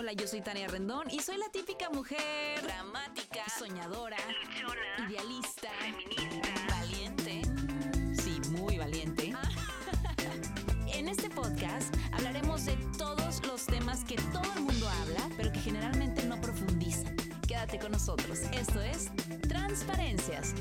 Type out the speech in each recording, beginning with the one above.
Hola, yo soy Tania Rendón y soy la típica mujer dramática, soñadora, luchona, idealista, feminista, valiente. Sí, muy valiente. En este podcast hablaremos de todos los temas que todo el mundo habla, pero que generalmente no profundizan. Quédate con nosotros. Esto es Transparencias.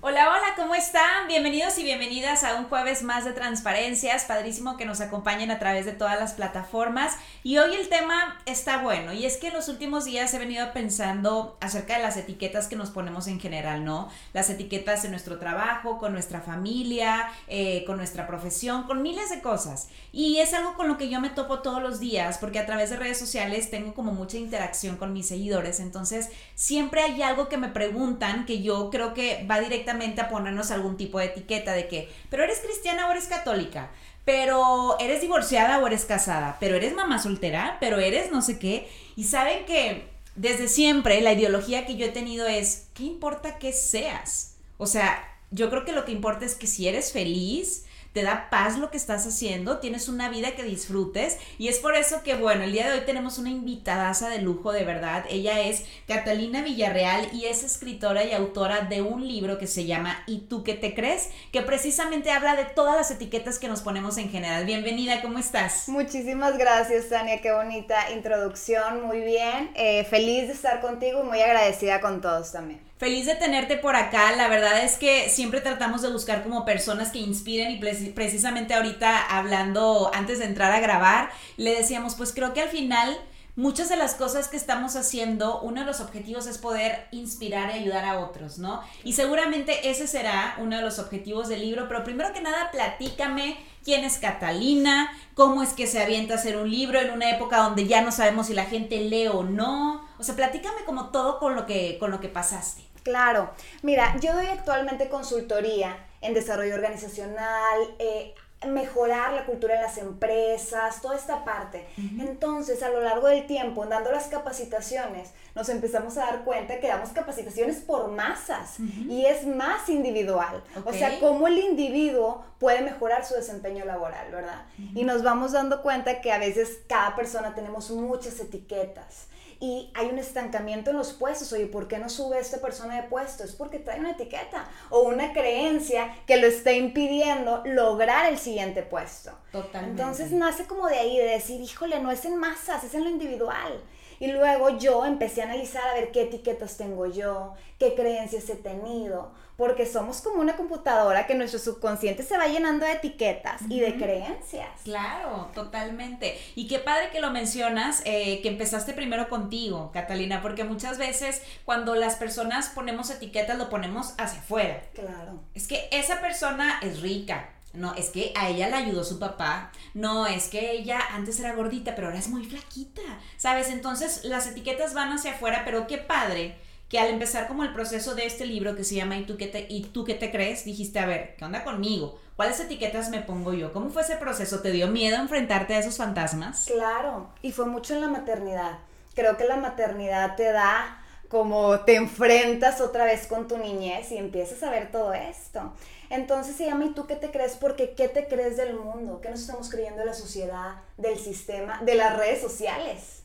Hola, hola, ¿cómo están? Bienvenidos y bienvenidas a un jueves más de transparencias. Padrísimo que nos acompañen a través de todas las plataformas. Y hoy el tema está bueno. Y es que en los últimos días he venido pensando acerca de las etiquetas que nos ponemos en general, ¿no? Las etiquetas en nuestro trabajo, con nuestra familia, eh, con nuestra profesión, con miles de cosas. Y es algo con lo que yo me topo todos los días, porque a través de redes sociales tengo como mucha interacción con mis seguidores. Entonces, siempre hay algo que me preguntan que yo creo que va directamente a ponernos algún tipo de etiqueta de que, pero eres cristiana o eres católica, pero eres divorciada o eres casada, pero eres mamá soltera, pero eres no sé qué. Y saben que desde siempre la ideología que yo he tenido es, ¿qué importa que seas? O sea, yo creo que lo que importa es que si eres feliz, te da paz lo que estás haciendo, tienes una vida que disfrutes y es por eso que bueno, el día de hoy tenemos una invitadaza de lujo de verdad. Ella es Catalina Villarreal y es escritora y autora de un libro que se llama ¿Y tú qué te crees? que precisamente habla de todas las etiquetas que nos ponemos en general. Bienvenida, ¿cómo estás? Muchísimas gracias, Tania, qué bonita introducción, muy bien. Eh, feliz de estar contigo y muy agradecida con todos también. Feliz de tenerte por acá. La verdad es que siempre tratamos de buscar como personas que inspiren y precisamente ahorita hablando antes de entrar a grabar, le decíamos, pues creo que al final muchas de las cosas que estamos haciendo, uno de los objetivos es poder inspirar y ayudar a otros, ¿no? Y seguramente ese será uno de los objetivos del libro, pero primero que nada, platícame quién es Catalina, cómo es que se avienta a hacer un libro en una época donde ya no sabemos si la gente lee o no. O sea, platícame como todo con lo que, con lo que pasaste. Claro, mira, yo doy actualmente consultoría en desarrollo organizacional, eh, mejorar la cultura en las empresas, toda esta parte. Entonces, a lo largo del tiempo, dando las capacitaciones, nos empezamos a dar cuenta que damos capacitaciones por masas y es más individual. O sea, cómo el individuo puede mejorar su desempeño laboral, ¿verdad? Y nos vamos dando cuenta que a veces cada persona tenemos muchas etiquetas y hay un estancamiento en los puestos. Oye, ¿por qué no sube esta persona de puesto? Es porque trae una etiqueta o una creencia que lo está impidiendo lograr el siguiente puesto. Totalmente. Entonces nace como de ahí, de decir, híjole, no es en masas, es en lo individual. Y luego yo empecé a analizar a ver qué etiquetas tengo yo, qué creencias he tenido, porque somos como una computadora que nuestro subconsciente se va llenando de etiquetas y de creencias. Claro, totalmente. Y qué padre que lo mencionas, eh, que empezaste primero contigo, Catalina, porque muchas veces cuando las personas ponemos etiquetas lo ponemos hacia afuera. Claro. Es que esa persona es rica, no, es que a ella le ayudó su papá. No, es que ella antes era gordita, pero ahora es muy flaquita. ¿Sabes? Entonces las etiquetas van hacia afuera, pero qué padre que al empezar como el proceso de este libro que se llama ¿Y tú qué te, y tú qué te crees? Dijiste, a ver, ¿qué onda conmigo? ¿Cuáles etiquetas me pongo yo? ¿Cómo fue ese proceso? ¿Te dio miedo enfrentarte a esos fantasmas? Claro, y fue mucho en la maternidad. Creo que la maternidad te da como te enfrentas otra vez con tu niñez y empiezas a ver todo esto. Entonces se llama ¿y tú qué te crees? Porque ¿qué te crees del mundo? ¿Qué nos estamos creyendo de la sociedad, del sistema, de las redes sociales?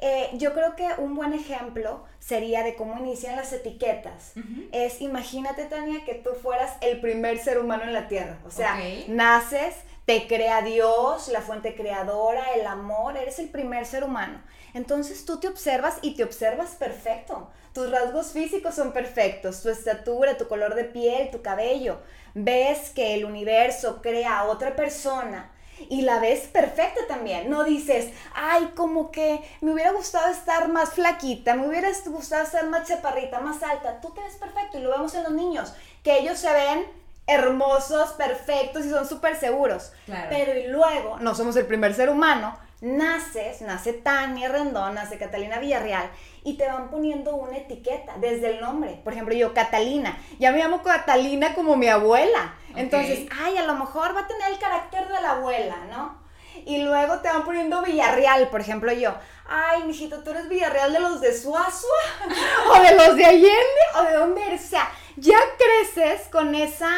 Eh, yo creo que un buen ejemplo sería de cómo inician las etiquetas. Es, imagínate, Tania, que tú fueras el primer ser humano en la Tierra. O sea, naces, te crea Dios, la fuente creadora, el amor, eres el primer ser humano. Entonces tú te observas y te observas perfecto. Tus rasgos físicos son perfectos, tu estatura, tu color de piel, tu cabello. Ves que el universo crea a otra persona y la ves perfecta también. No dices, ay, como que me hubiera gustado estar más flaquita, me hubiera gustado estar más chaparrita, más alta. Tú te ves perfecto y lo vemos en los niños, que ellos se ven hermosos, perfectos y son súper seguros. Pero y luego, no somos el primer ser humano, naces, nace Tania Rendón, nace Catalina Villarreal y te van poniendo una etiqueta desde el nombre. Por ejemplo, yo, Catalina, ya me llamo Catalina como mi abuela. Entonces, ay, a lo mejor va a tener el carácter de la abuela, ¿no? Y luego te van poniendo Villarreal, por ejemplo, yo, ay, mijito, tú eres Villarreal de los de Suazua, o de los de Allende, o de dónde eres. O sea, ya creces con esa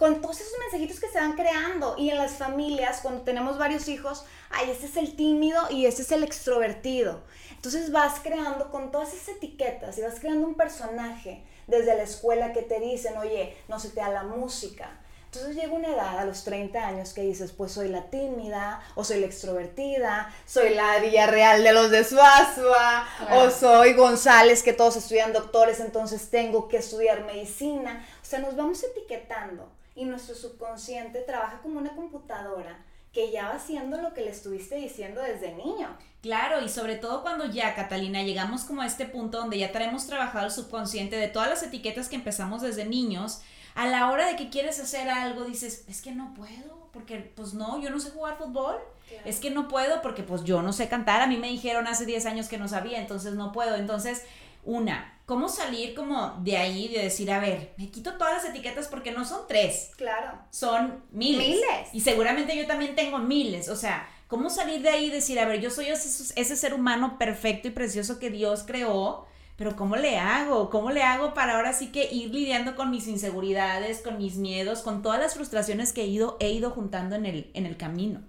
con todos esos mensajitos que se van creando. Y en las familias, cuando tenemos varios hijos, ay, este es el tímido y este es el extrovertido. Entonces vas creando con todas esas etiquetas y vas creando un personaje desde la escuela que te dicen, oye, no se te da la música. Entonces llega una edad a los 30 años que dices, pues soy la tímida, o soy la extrovertida, soy la Villarreal de los de Suazua, o soy González, que todos estudian doctores, entonces tengo que estudiar medicina. O sea, nos vamos etiquetando y nuestro subconsciente trabaja como una computadora que ya va haciendo lo que le estuviste diciendo desde niño. Claro, y sobre todo cuando ya, Catalina, llegamos como a este punto donde ya tenemos trabajado el subconsciente de todas las etiquetas que empezamos desde niños, a la hora de que quieres hacer algo dices, es que no puedo, porque pues no, yo no sé jugar fútbol, es que no puedo porque pues yo no sé cantar, a mí me dijeron hace 10 años que no sabía, entonces no puedo, entonces una, ¿cómo salir como de ahí, de decir, a ver, me quito todas las etiquetas porque no son tres? Claro. Son miles. Miles. Y seguramente yo también tengo miles. O sea, ¿cómo salir de ahí y decir, a ver, yo soy ese, ese ser humano perfecto y precioso que Dios creó? Pero ¿cómo le hago? ¿Cómo le hago para ahora sí que ir lidiando con mis inseguridades, con mis miedos, con todas las frustraciones que he ido, he ido juntando en el, en el camino?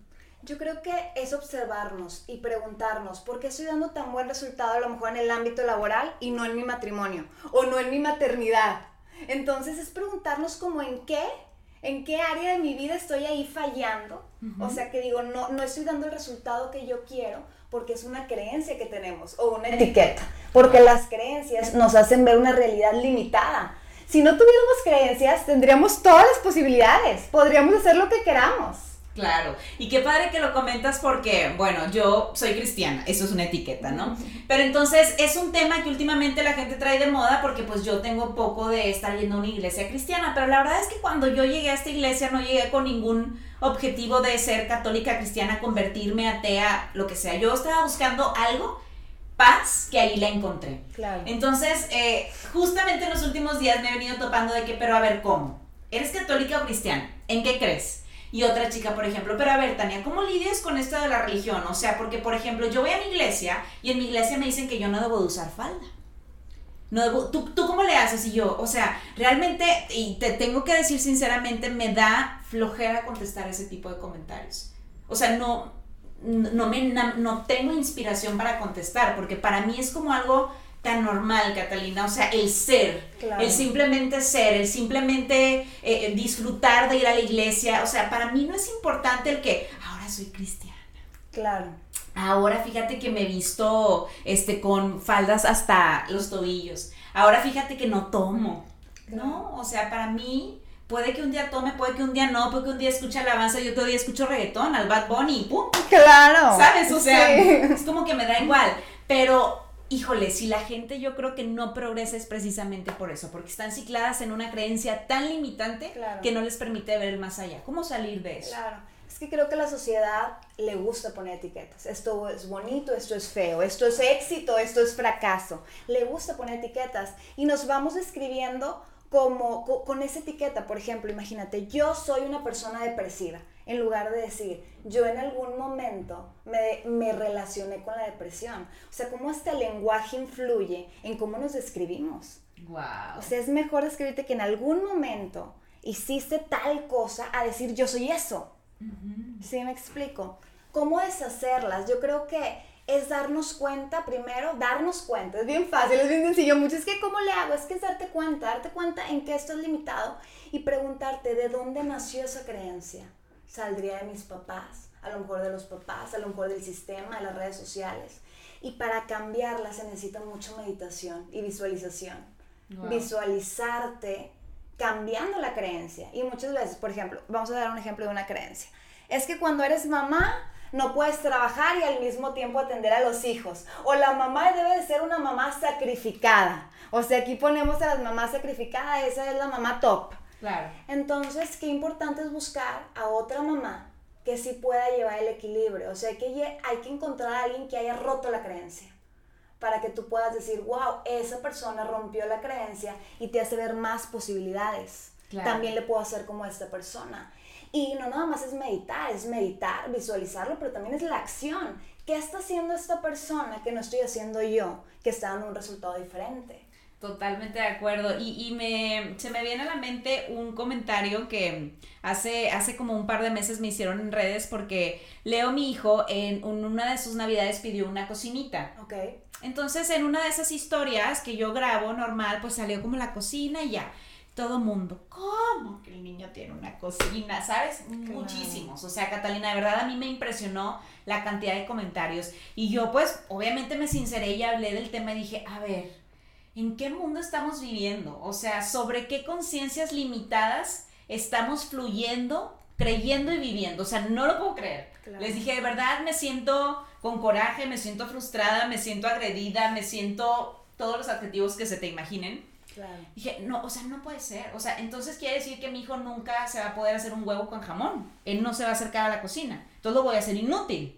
Yo creo que es observarnos y preguntarnos por qué estoy dando tan buen resultado a lo mejor en el ámbito laboral y no en mi matrimonio o no en mi maternidad. Entonces es preguntarnos como en qué, en qué área de mi vida estoy ahí fallando. O sea que digo, no, no estoy dando el resultado que yo quiero porque es una creencia que tenemos o una etiqueta. Porque las creencias nos hacen ver una realidad limitada. Si no tuviéramos creencias, tendríamos todas las posibilidades. Podríamos hacer lo que queramos. Claro, y qué padre que lo comentas porque, bueno, yo soy cristiana, eso es una etiqueta, ¿no? Pero entonces es un tema que últimamente la gente trae de moda porque pues yo tengo poco de estar yendo a una iglesia cristiana, pero la verdad es que cuando yo llegué a esta iglesia no llegué con ningún objetivo de ser católica cristiana, convertirme atea, lo que sea. Yo estaba buscando algo, paz, que ahí la encontré. Claro. Entonces, eh, justamente en los últimos días me he venido topando de que, pero a ver, ¿cómo? ¿Eres católica o cristiana? ¿En qué crees? Y otra chica, por ejemplo, pero a ver, Tania, ¿cómo lidias con esto de la religión? O sea, porque, por ejemplo, yo voy a mi iglesia y en mi iglesia me dicen que yo no debo de usar falda. No debo, ¿tú, ¿Tú cómo le haces? Y yo, o sea, realmente, y te tengo que decir sinceramente, me da flojera contestar ese tipo de comentarios. O sea, no, no, me, no tengo inspiración para contestar, porque para mí es como algo tan normal, Catalina. O sea, el ser, el simplemente ser, el simplemente eh, eh, disfrutar de ir a la iglesia. O sea, para mí no es importante el que ahora soy cristiana. Claro. Ahora fíjate que me he visto este, con faldas hasta los tobillos. Ahora fíjate que no tomo. ¿No? O sea, para mí puede que un día tome, puede que un día no, puede que un día escuche alabanza y otro día escucho reggaetón al Bad Bunny y ¡pum! Claro. ¿Sabes? O sea, es como que me da igual. Pero híjole, si la gente yo creo que no progresa es precisamente por eso, porque están cicladas en una creencia tan limitante que no les permite ver más allá. ¿Cómo salir de eso? Claro. Es que creo que a la sociedad le gusta poner etiquetas. Esto es bonito, esto es feo, esto es éxito, esto es fracaso. Le gusta poner etiquetas y nos vamos describiendo como con esa etiqueta. Por ejemplo, imagínate, yo soy una persona depresiva en lugar de decir, yo en algún momento me, me, relacioné con la depresión. O sea, cómo este lenguaje influye en cómo nos describimos. Wow. O sea, es mejor describirte que en algún momento hiciste tal cosa a decir, yo soy eso. ¿Sí me explico? ¿Cómo deshacerlas? Yo creo que es darnos cuenta primero, darnos cuenta. Es bien fácil, es bien sencillo. Mucho es que, ¿cómo le hago? Es que es darte cuenta, darte cuenta en qué estás limitado y preguntarte de dónde nació esa creencia saldría de mis papás, a lo mejor de los papás, a lo mejor del sistema, de las redes sociales. Y para cambiarla se necesita mucha meditación y visualización. Visualizarte cambiando la creencia. Y muchas veces, por ejemplo, vamos a dar un ejemplo de una creencia. Es que cuando eres mamá, no puedes trabajar y al mismo tiempo atender a los hijos. O la mamá debe de ser una mamá sacrificada. O sea, aquí ponemos a las mamás sacrificadas, esa es la mamá top. Claro. Entonces, qué importante es buscar a otra mamá que sí pueda llevar el equilibrio. O sea, que hay que encontrar a alguien que haya roto la creencia para que tú puedas decir, wow, esa persona rompió la creencia y te hace ver más posibilidades. También le puedo hacer como esta persona. Y no nada más es meditar, es meditar, visualizarlo, pero también es la acción. ¿Qué está haciendo esta persona que no estoy haciendo yo, que está dando un resultado diferente? Totalmente de acuerdo. Y, y me, se me viene a la mente un comentario que hace, hace como un par de meses me hicieron en redes porque Leo, mi hijo, en una de sus navidades pidió una cocinita. Ok. Entonces, en una de esas historias que yo grabo normal, pues salió como la cocina y ya. Todo mundo, ¿cómo que el niño tiene una cocina? ¿Sabes? Muchísimos. O sea, Catalina, de verdad a mí me impresionó la cantidad de comentarios. Y yo, pues, obviamente me sinceré y hablé del tema y dije, a ver, ¿en qué mundo estamos viviendo? O sea, ¿sobre qué conciencias limitadas estamos fluyendo, creyendo y viviendo? O sea, no lo puedo creer. Les dije, de verdad me siento con coraje, me siento frustrada, me siento agredida, me siento todos los adjetivos que se te imaginen. Claro. Dije, no, o sea, no puede ser. O sea, entonces quiere decir que mi hijo nunca se va a poder hacer un huevo con jamón. Él no se va a acercar a la cocina. Entonces lo voy a hacer inútil.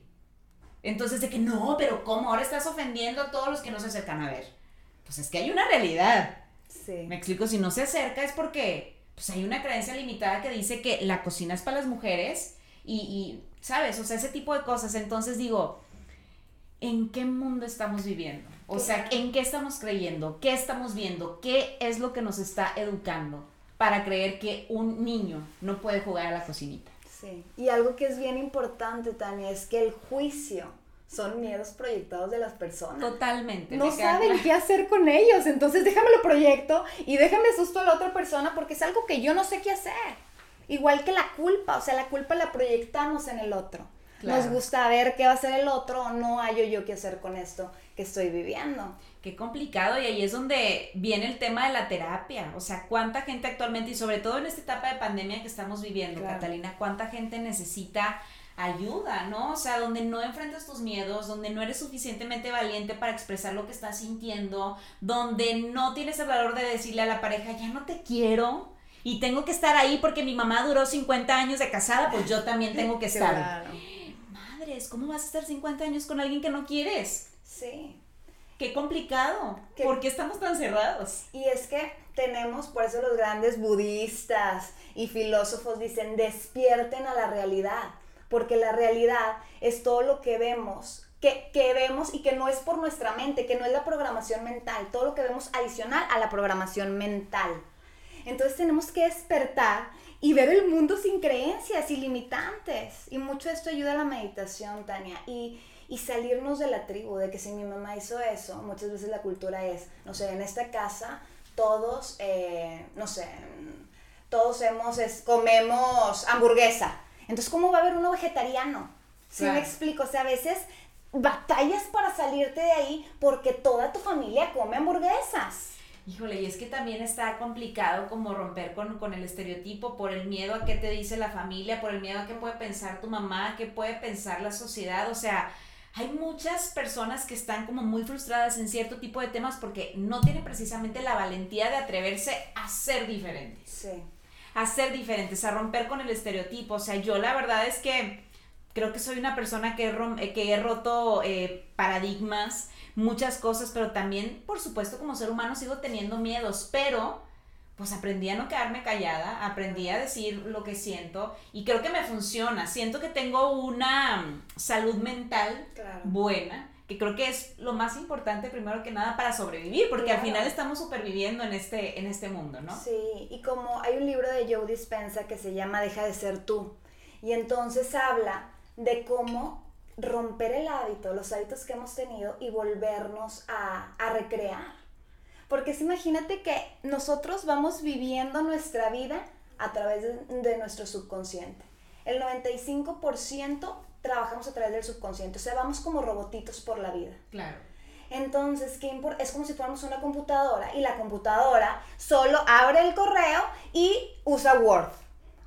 Entonces de que no, pero ¿cómo? Ahora estás ofendiendo a todos los que no se acercan a ver. Pues es que hay una realidad. Sí. Me explico, si no se acerca es porque pues hay una creencia limitada que dice que la cocina es para las mujeres y, y ¿sabes? O sea, ese tipo de cosas. Entonces digo, ¿en qué mundo estamos viviendo? O sea, ¿en qué estamos creyendo? ¿Qué estamos viendo? ¿Qué es lo que nos está educando para creer que un niño no puede jugar a la cocinita? Sí. Y algo que es bien importante, Tania, es que el juicio son miedos proyectados de las personas. Totalmente. No saben claro. qué hacer con ellos, entonces déjame lo proyecto y déjame susto a la otra persona porque es algo que yo no sé qué hacer. Igual que la culpa, o sea, la culpa la proyectamos en el otro. Claro. Nos gusta ver qué va a hacer el otro, no hallo yo qué hacer con esto que estoy viviendo. Qué complicado y ahí es donde viene el tema de la terapia. O sea, cuánta gente actualmente y sobre todo en esta etapa de pandemia que estamos viviendo, Claro. Catalina, cuánta gente necesita ayuda, ¿no? O sea, donde no enfrentas tus miedos, donde no eres suficientemente valiente para expresar lo que estás sintiendo, donde no tienes el valor de decirle a la pareja, ya no te quiero y tengo que estar ahí porque mi mamá duró 50 años de casada, pues yo también tengo que estar. Claro. Madres, ¿cómo vas a estar 50 años con alguien que no quieres? Sí. Qué complicado. Qué- ¿Por qué estamos tan cerrados? Y es que tenemos, por eso los grandes budistas y filósofos dicen, despierten a la realidad, porque la realidad es todo lo que vemos, que, que vemos y que no es por nuestra mente, que no es la programación mental, todo lo que vemos adicional a la programación mental. Entonces tenemos que despertar y ver el mundo sin creencias y limitantes. Y mucho esto ayuda a la meditación, Tania. Y, y salirnos de la tribu, de que si mi mamá hizo eso, muchas veces la cultura es, no sé, en esta casa todos, eh, no sé, todos hemos, comemos hamburguesa. Entonces, ¿cómo va a haber uno vegetariano? ¿Sí Claro. me explico? O sea, a veces batallas para salirte de ahí porque toda tu familia come hamburguesas. Híjole, y es que también está complicado como romper con, con el estereotipo por el miedo a qué te dice la familia, por el miedo a qué puede pensar tu mamá, qué puede pensar la sociedad. O sea, hay muchas personas que están como muy frustradas en cierto tipo de temas porque no tienen precisamente la valentía de atreverse a ser diferentes. Sí. A ser diferentes, a romper con el estereotipo. O sea, yo la verdad es que creo que soy una persona que he, rom- eh, que he roto eh, paradigmas, muchas cosas, pero también, por supuesto, como ser humano sigo teniendo miedos, pero pues aprendí a no quedarme callada, aprendí a decir lo que siento y creo que me funciona. Siento que tengo una mm, salud mental Claro. buena, que creo que es lo más importante primero que nada para sobrevivir, porque al Claro. final estamos superviviendo en este, en este mundo, ¿no? Sí, y como hay un libro de Joe Dispenza que se llama Deja de ser tú, y entonces habla de cómo romper el hábito, los hábitos que hemos tenido y volvernos a, a recrear. Porque es, imagínate que nosotros vamos viviendo nuestra vida a través de, de nuestro subconsciente. El 95% trabajamos a través del subconsciente, o sea, vamos como robotitos por la vida. Claro. Entonces, ¿qué es como si fuéramos una computadora y la computadora solo abre el correo y usa Word.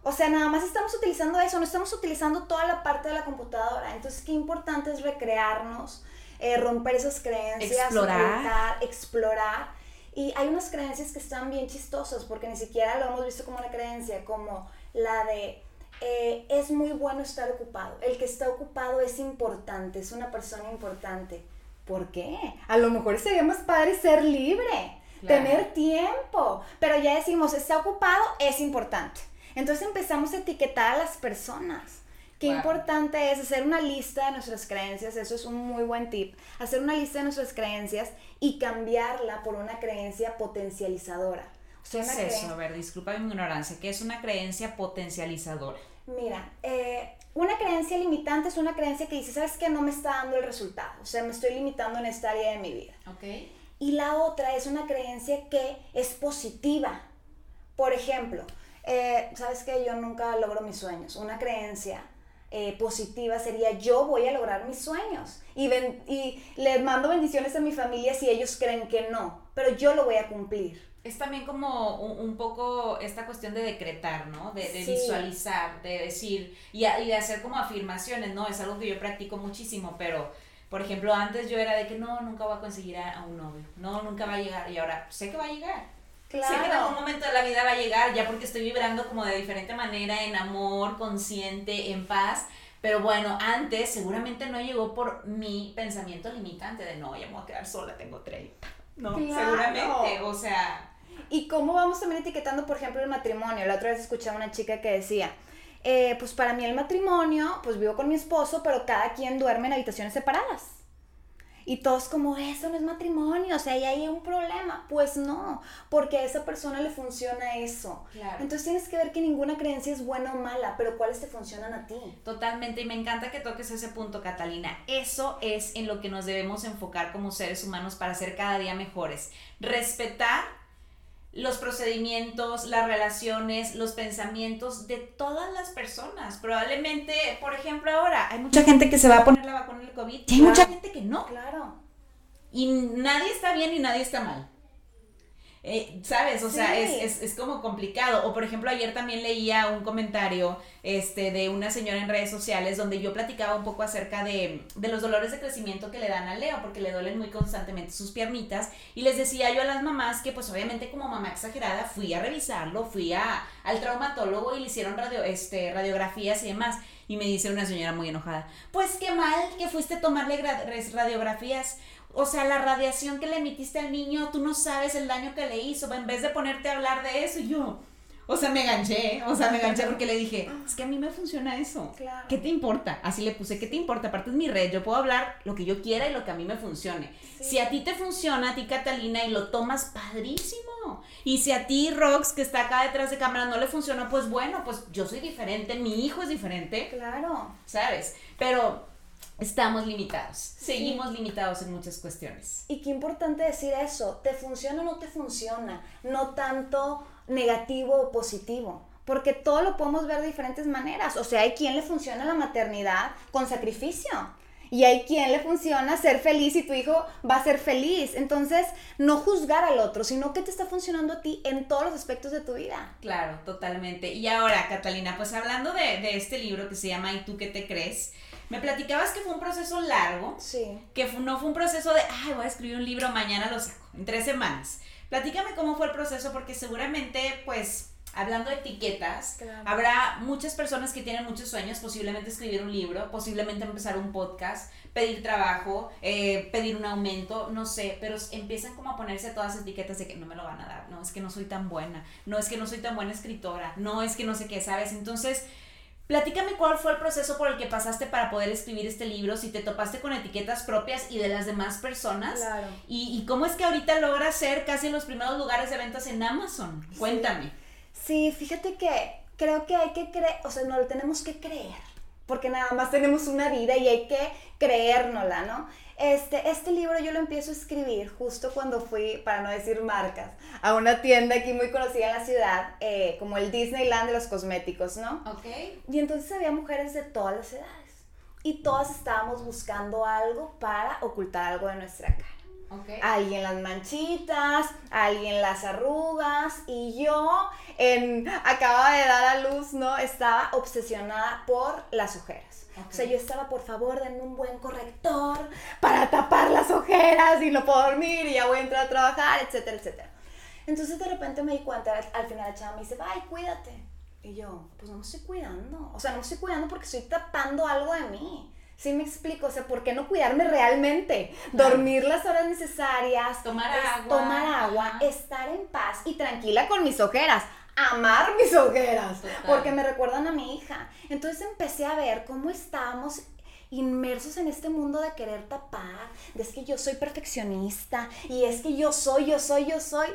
O sea, nada más estamos utilizando eso, no estamos utilizando toda la parte de la computadora. Entonces, qué importante es recrearnos, eh, romper esas creencias, Explorar. explorar. Y hay unas creencias que están bien chistosas porque ni siquiera lo hemos visto como una creencia, como la de eh, es muy bueno estar ocupado. El que está ocupado es importante, es una persona importante. ¿Por qué? A lo mejor sería más padre ser libre, Claro. tener tiempo, pero ya decimos, está ocupado, es importante. Entonces empezamos a etiquetar a las personas. Qué Wow. importante es hacer una lista de nuestras creencias, eso es un muy buen tip. Hacer una lista de nuestras creencias y cambiarla por una creencia potencializadora. ¿Qué es eso? A ver, disculpa mi ignorancia. ¿Qué es una creencia potencializadora? Mira, eh, una creencia limitante es una creencia que dice, ¿sabes qué? No me está dando el resultado. O sea, me estoy limitando en esta área de mi vida. Ok. Y la otra es una creencia que es positiva. Por ejemplo, eh, ¿sabes qué? Yo nunca logro mis sueños. Una creencia eh, positiva sería yo voy a lograr mis sueños. Y, ben- y les mando bendiciones a mi familia si ellos creen que no. Pero yo lo voy a cumplir. Es también como un, un poco esta cuestión de decretar, ¿no? De, de Sí. visualizar, de decir y, a- y de hacer como afirmaciones, ¿no? Es algo que yo practico muchísimo, pero, por ejemplo, antes yo era de que no, nunca voy a conseguir a, a un novio, no, nunca va a llegar, y ahora sé que va a llegar. Sé que en algún momento de la vida va a llegar, ya porque estoy vibrando como de diferente manera, en amor, consciente, en paz. Pero bueno, antes seguramente no llegó por mi pensamiento limitante de no, ya me voy a quedar sola, tengo 30. No, Claro. seguramente, o sea, Y cómo vamos también etiquetando, por ejemplo, el matrimonio. La otra vez escuché a una chica que decía, eh, pues para mí el matrimonio, pues vivo con mi esposo, pero cada quien duerme en habitaciones separadas. Y todos como, eso no es matrimonio, o sea, ahí hay un problema. Pues no, porque a esa persona le funciona eso. Claro. Entonces tienes que ver que ninguna creencia es buena o mala, pero cuáles te funcionan a ti. Totalmente, y me encanta que toques ese punto, Catalina. Eso es en lo que nos debemos enfocar como seres humanos para ser cada día mejores. Respetar los procedimientos, las relaciones, los pensamientos de todas las personas. Probablemente, por ejemplo, ahora hay mucha gente que se va a poner la vacuna del COVID y hay mucha gente que no. Claro. Y nadie está bien y nadie está mal. Eh, ¿Sabes? O sea, es, es, es como complicado. O por ejemplo, ayer también leía un comentario este, de una señora en redes sociales donde yo platicaba un poco acerca de, de los dolores de crecimiento que le dan a Leo, porque le duelen muy constantemente sus piernitas. Y les decía yo a las mamás que pues obviamente como mamá exagerada fui a revisarlo, fui a, al traumatólogo y le hicieron radio, este, radiografías y demás. Y me dice una señora muy enojada, pues qué mal que fuiste a tomarle radiografías. O sea, la radiación que le emitiste al niño, tú no sabes el daño que le hizo. En vez de ponerte a hablar de eso, yo, o sea, me ganché, o sea, me ganché porque le dije, es que a mí me funciona eso. Claro. ¿Qué te importa? Así le puse, ¿qué te importa? Aparte es mi red, yo puedo hablar lo que yo quiera y lo que a mí me funcione. Si a ti te funciona, a ti Catalina, y lo tomas padrísimo. Y si a ti Rox, que está acá detrás de cámara, no le funciona, pues bueno, pues yo soy diferente, mi hijo es diferente, Claro. ¿sabes? Pero estamos limitados, seguimos limitados en muchas cuestiones. Y qué importante decir eso, ¿te funciona o no te funciona? No tanto negativo o positivo, porque todo lo podemos ver de diferentes maneras. O sea, hay quien le funciona la maternidad con sacrificio. Y hay quien le funciona ser feliz y tu hijo va a ser feliz. Entonces, no juzgar al otro, sino que te está funcionando a ti en todos los aspectos de tu vida. Claro, totalmente. Y ahora, Catalina, pues hablando de, de este libro que se llama ¿Y tú qué te crees? Me platicabas que fue un proceso largo, Sí. que no fue un proceso de, ay, voy a escribir un libro, mañana lo saco, en tres semanas. Platícame cómo fue el proceso, porque seguramente, pues, hablando de etiquetas, Claro. habrá muchas personas que tienen muchos sueños, posiblemente escribir un libro, posiblemente empezar un podcast, pedir trabajo, eh, pedir un aumento, no sé, pero empiezan como a ponerse todas etiquetas de que no me lo van a dar, no, es que no soy tan buena, no es que no soy tan buena escritora, no es que no sé qué, ¿sabes? Entonces, Platícame cuál fue el proceso por el que pasaste para poder escribir este libro, si te topaste con etiquetas propias y de las demás personas. Claro. Y, y cómo es que ahorita logras ser casi en los primeros lugares de ventas en Amazon. Cuéntame. Sí, fíjate que creo que hay que creer, o sea, no lo tenemos que creer, porque nada más tenemos una vida y hay que creérnosla, ¿no? Este, este libro yo lo empiezo a escribir justo cuando fui, para no decir marcas, a una tienda aquí muy conocida en la ciudad, eh, como el Disneyland de los cosméticos, ¿no? Ok. Y entonces había mujeres de todas las edades y todas estábamos buscando algo para ocultar algo de nuestra cara Ok. alguien las manchitas, alguien las arrugas y yo en, acaba de dar a luz, ¿no? Estaba obsesionada por las ojeras. Ok. O sea, yo estaba, por favor, denme un buen corrector para tapar las ojeras y no puedo dormir y ya voy a entrar a trabajar, etcétera, etcétera. Entonces de repente me di cuenta, al- al final la chava me dice, ay, cuídate. Y yo, pues no me estoy cuidando. O sea, no me estoy cuidando porque estoy tapando algo de mí. ¿Sí me explico? O sea, ¿por qué no cuidarme realmente? Dormir las horas necesarias. Tomar agua. Tomar agua, estar en paz y tranquila con mis ojeras. amar mis ojeras, porque me recuerdan a mi hija. Entonces empecé a ver cómo estábamos inmersos en este mundo de querer tapar, de es que yo soy perfeccionista y es que yo soy, yo soy, yo soy.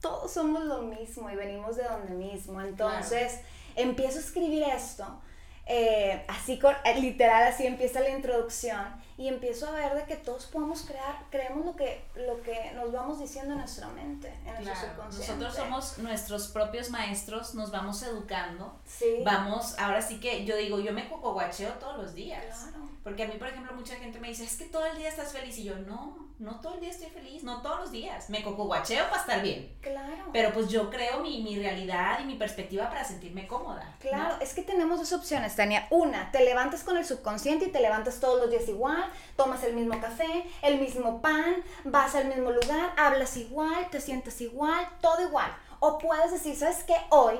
Todos somos lo mismo y venimos de donde mismo. Entonces empiezo a escribir esto eh, así con, eh, literal así empieza la introducción y empiezo a ver de que todos podemos crear, creemos lo que, lo que nos vamos diciendo en nuestra mente, en nuestro subconsciente. Nosotros somos nuestros propios maestros, nos vamos educando, sí. vamos, ahora sí que yo digo, yo me cocoguacheo todos los días. Porque a mí, por ejemplo, mucha gente me dice, es que todo el día estás feliz. Y yo, no, no todo el día estoy feliz, no todos los días. Me cocoguacheo para estar bien. Claro. Pero pues yo creo mi, mi realidad y mi perspectiva para sentirme cómoda. Claro, es que tenemos dos opciones, Tania. Una, te levantas con el subconsciente y te levantas todos los días igual, tomas el mismo café, el mismo pan, vas al mismo lugar, hablas igual, te sientes igual, todo igual. O puedes decir, ¿sabes qué? Hoy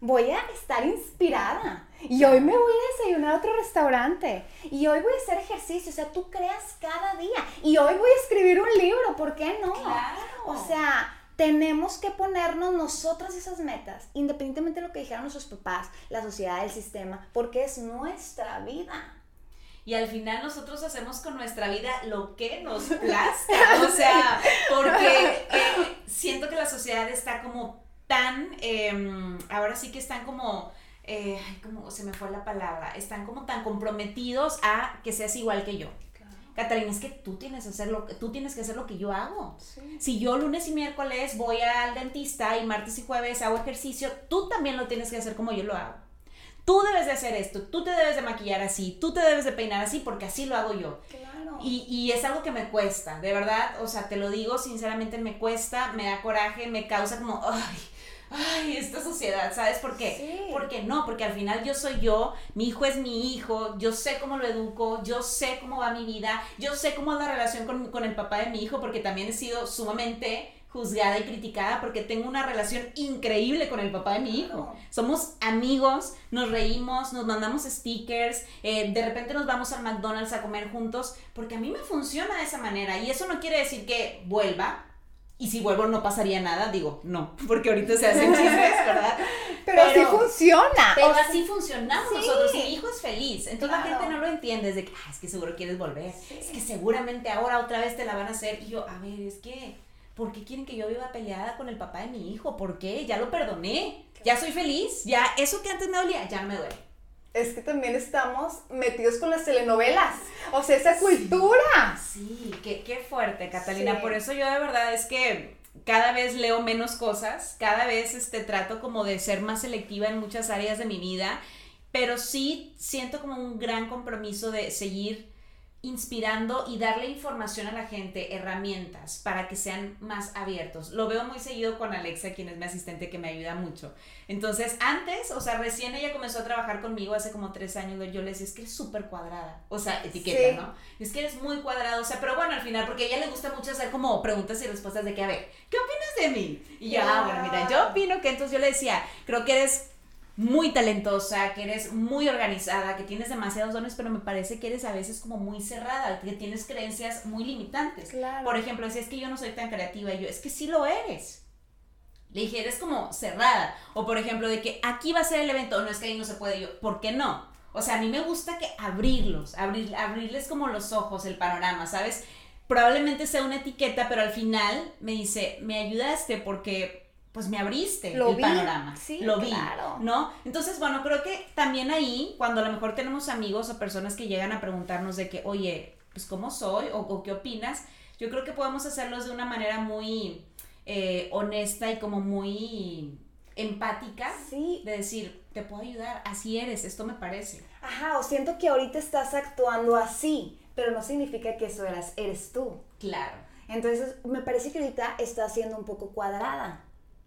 voy a estar inspirada y hoy me voy a desayunar a otro restaurante y hoy voy a hacer ejercicio, o sea, tú creas cada día y hoy voy a escribir un libro, ¿por qué no? Claro. O sea, tenemos que ponernos nosotras esas metas, independientemente de lo que dijeran nuestros papás, la sociedad, el sistema, porque es nuestra vida. Y al final nosotros hacemos con nuestra vida lo que nos plazca. O sea, porque eh, siento que la sociedad está como tan, em, ahora sí que están como, eh, como se me fue la palabra, están como tan comprometidos a que seas igual que yo. Catalina, es que tú tienes, que hacer lo, tú tienes que hacer lo que yo hago. Si yo lunes y miércoles voy al dentista y martes y jueves hago ejercicio, tú también lo tienes que hacer como yo lo hago. Tú debes de hacer esto, tú te debes de maquillar así, tú te debes de peinar así porque así lo hago yo. Claro. Y, y, es algo que me cuesta, de verdad, o sea, te lo digo, sinceramente me cuesta, me da coraje, me causa como, ay, ay, esta sociedad, ¿sabes por qué? Sí. Porque no, porque al final yo soy yo, mi hijo es mi hijo, yo sé cómo lo educo, yo sé cómo va mi vida, yo sé cómo es la relación con, con el papá de mi hijo, porque también he sido sumamente juzgada y criticada porque tengo una relación increíble con el papá de mi hijo. Somos amigos, nos reímos, nos mandamos stickers, eh, de repente nos vamos al McDonald's a comer juntos, porque a mí me funciona de esa manera y eso no quiere decir que vuelva, y si vuelvo no pasaría nada, digo, no, porque ahorita se hacen chismes, ¿verdad? Pero, así funciona. Pero o sea, así funcionamos sí. nosotros. Mi hijo es feliz. Entonces la Claro. gente no lo entiende. Es de que, "Ah, es que seguro quieres volver. Es que seguramente ahora otra vez te la van a hacer. Y yo, a ver, es que, ¿por qué quieren que yo viva peleada con el papá de mi hijo? ¿Por qué? Ya lo perdoné. Ya soy feliz. Ya, eso que antes me dolía, ya no me duele. Es que también estamos metidos con las telenovelas. O sea, esa cultura. Sí, qué, qué fuerte, Catalina. Sí. Por eso yo de verdad es que cada vez leo menos cosas, cada vez este, trato como de ser más selectiva en muchas áreas de mi vida, pero sí siento como un gran compromiso de seguir inspirando y darle información a la gente, herramientas para que sean más abiertos. Lo veo muy seguido con Alexa, quien es mi asistente que me ayuda mucho. Entonces, antes, o sea, recién ella comenzó a trabajar conmigo hace como tres años, yo le decía, es que eres súper cuadrada, o sea, etiqueta, Sí. ¿no? Es que eres muy cuadrada, o sea, pero bueno, al final, porque a ella le gusta mucho hacer como preguntas y respuestas de que, a ver, ¿qué opinas de mí? Y yo, ah, bueno, mira, yo opino que entonces yo le decía, creo que eres muy talentosa, que eres muy organizada, que tienes demasiados dones, pero me parece que eres a veces como muy cerrada, que tienes creencias muy limitantes. Claro. Por ejemplo, decía, es que yo no soy tan creativa, y yo, es que sí lo eres. Le dije, eres como cerrada. O por ejemplo, de que aquí va a ser el evento, no es que ahí no se puede, yo, ¿por qué no? O sea, a mí me gusta que abrirlos, abrir, abrirles como los ojos, el panorama, ¿sabes? Probablemente sea una etiqueta, pero al final me dice, me ayudaste porque pues me abriste Lo el vi, panorama. sí, lo vi, claro. ¿no? Entonces, bueno, creo que también ahí, cuando a lo mejor tenemos amigos o personas que llegan a preguntarnos de que, oye, pues cómo soy o, o qué opinas, yo creo que podemos hacerlos de una manera muy eh, honesta y como muy empática Sí. de decir, te puedo ayudar, así eres, esto me parece. Ajá, o siento que ahorita estás actuando así, pero no significa que eso eras, eres tú. Claro. Entonces, me parece que ahorita estás siendo un poco cuadrada,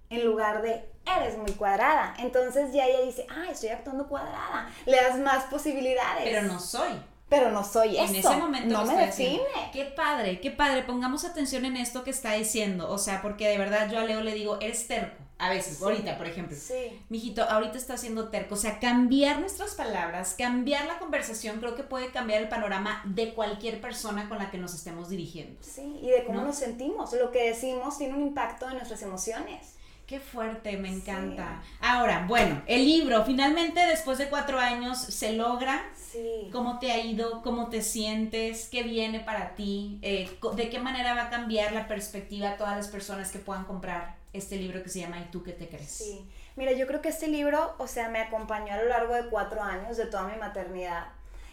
en lugar de eres muy cuadrada. Entonces ya ella dice, ah, estoy actuando cuadrada. Le das más posibilidades. Pero no soy. Pero no soy eso. En ese momento no me define. Qué padre, qué padre. Pongamos atención en esto que está diciendo. O sea, porque de verdad yo a Leo le digo, eres terco. A veces, Sí. ahorita, por ejemplo. Sí. Mijito, ahorita está siendo terco. O sea, cambiar nuestras palabras, cambiar la conversación, creo que puede cambiar el panorama de cualquier persona con la que nos estemos dirigiendo. Sí, y de cómo ¿No? nos sentimos. Lo que decimos tiene un impacto en nuestras emociones. Qué fuerte, me encanta. Ahora, bueno, el libro, finalmente después de cuatro años se logra. Sí. ¿Cómo te ha ido? ¿Cómo te sientes? ¿Qué viene para ti? Eh, ¿De qué manera va a cambiar la perspectiva a todas las personas que puedan comprar este libro que se llama ¿Y tú qué te crees? Sí, mira, yo creo que este libro, o sea, me acompañó a lo largo de cuatro años de toda mi maternidad.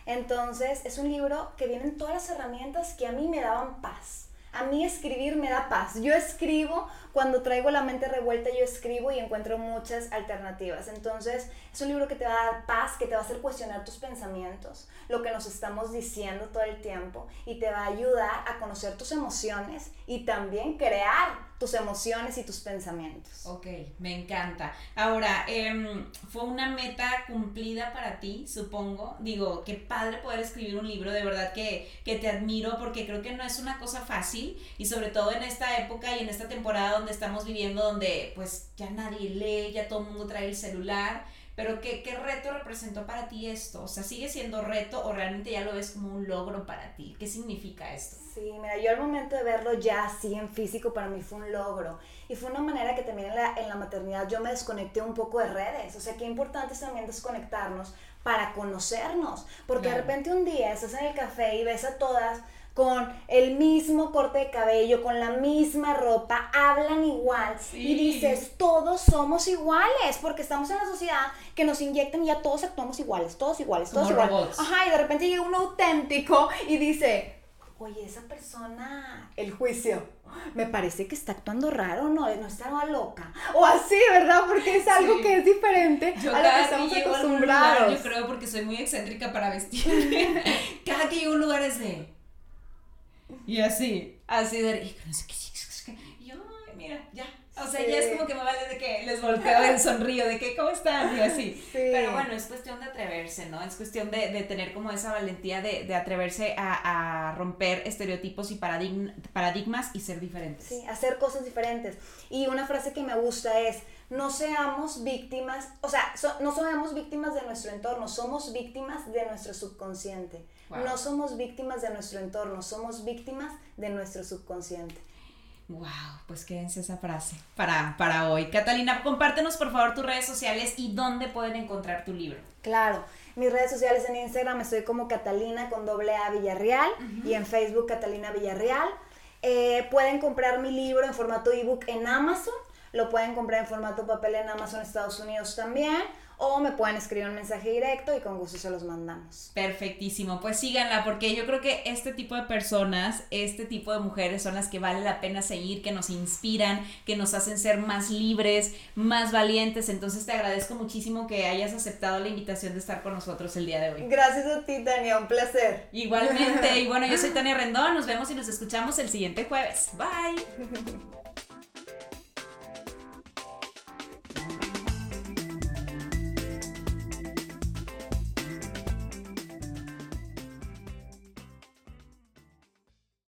Entonces, es un libro que vienen todas las herramientas que a mí me daban paz. A mí escribir me da paz. Yo escribo, cuando traigo la mente revuelta, yo escribo y encuentro muchas alternativas. Entonces, es un libro que te va a dar paz, que te va a hacer cuestionar tus pensamientos, lo que nos estamos diciendo todo el tiempo, y te va a ayudar a conocer tus emociones y también crear tus emociones y tus pensamientos. Ok, me encanta. Ahora, em, ¿fue una meta cumplida para ti, supongo? Digo, qué padre poder escribir un libro, de verdad que, que te admiro porque creo que no es una cosa fácil y sobre todo en esta época y en esta temporada donde estamos viviendo, donde pues ya nadie lee, ya todo el mundo trae el celular. Pero ¿qué, ¿qué reto representó para ti esto? O sea, ¿sigue siendo reto o realmente ya lo ves como un logro para ti? ¿Qué significa esto? Sí, mira, yo al momento de verlo ya así en físico para mí fue un logro y fue una manera que también en la, en la maternidad yo me desconecté un poco de redes, o sea, qué importante es también desconectarnos para conocernos, porque Claro. de repente un día estás en el café y ves a todas con el mismo corte de cabello, con la misma ropa, hablan igual Sí. y dices, todos somos iguales, porque estamos en la sociedad que nos inyectan y ya todos actuamos iguales, todos iguales, todos Como iguales. robots. Ajá, y de repente llega uno auténtico y dice, oye, esa persona, el juicio, me parece que está actuando raro, no, no está loca. O así, ¿verdad? Porque es algo Sí. que es diferente Yo a lo que estamos que lugar, acostumbrados. yo creo porque soy muy excéntrica para vestir. cada que llego a un lugar es de. Y así, así de. Y no sé qué, y yo, ay, mira, ya. O sea, Sí. ya es como que me vale de que les volteo el sonrío, de que, ¿cómo están? Y así. Pero bueno, es cuestión de atreverse, ¿no? Es cuestión de, de tener como esa valentía de, de atreverse a, a romper estereotipos y paradigm- paradigmas y ser diferentes. Sí, hacer cosas diferentes. Y una frase que me gusta es, no seamos víctimas, o sea, so- no seamos víctimas de nuestro entorno, somos víctimas de nuestro subconsciente. Wow. No somos víctimas de nuestro entorno, somos víctimas de nuestro subconsciente. Wow, pues quédense esa frase para, para hoy. Catalina, compártenos por favor tus redes sociales y dónde pueden encontrar tu libro. Claro, mis redes sociales en Instagram estoy como Catalina con doble A Villarreal y en Facebook Catalina Villarreal. Eh, pueden comprar mi libro en formato ebook en Amazon, lo pueden comprar en formato papel en Amazon Estados Unidos también, o me pueden escribir un mensaje directo y con gusto se los mandamos. Perfectísimo, pues síganla porque yo creo que este tipo de personas, este tipo de mujeres son las que vale la pena seguir, que nos inspiran, que nos hacen ser más libres, más valientes. Entonces te agradezco muchísimo que hayas aceptado la invitación de estar con nosotros el día de hoy. Gracias a ti, Tania, un placer. Igualmente, y bueno, yo soy Tania Rendón, nos vemos y nos escuchamos el siguiente jueves. Bye.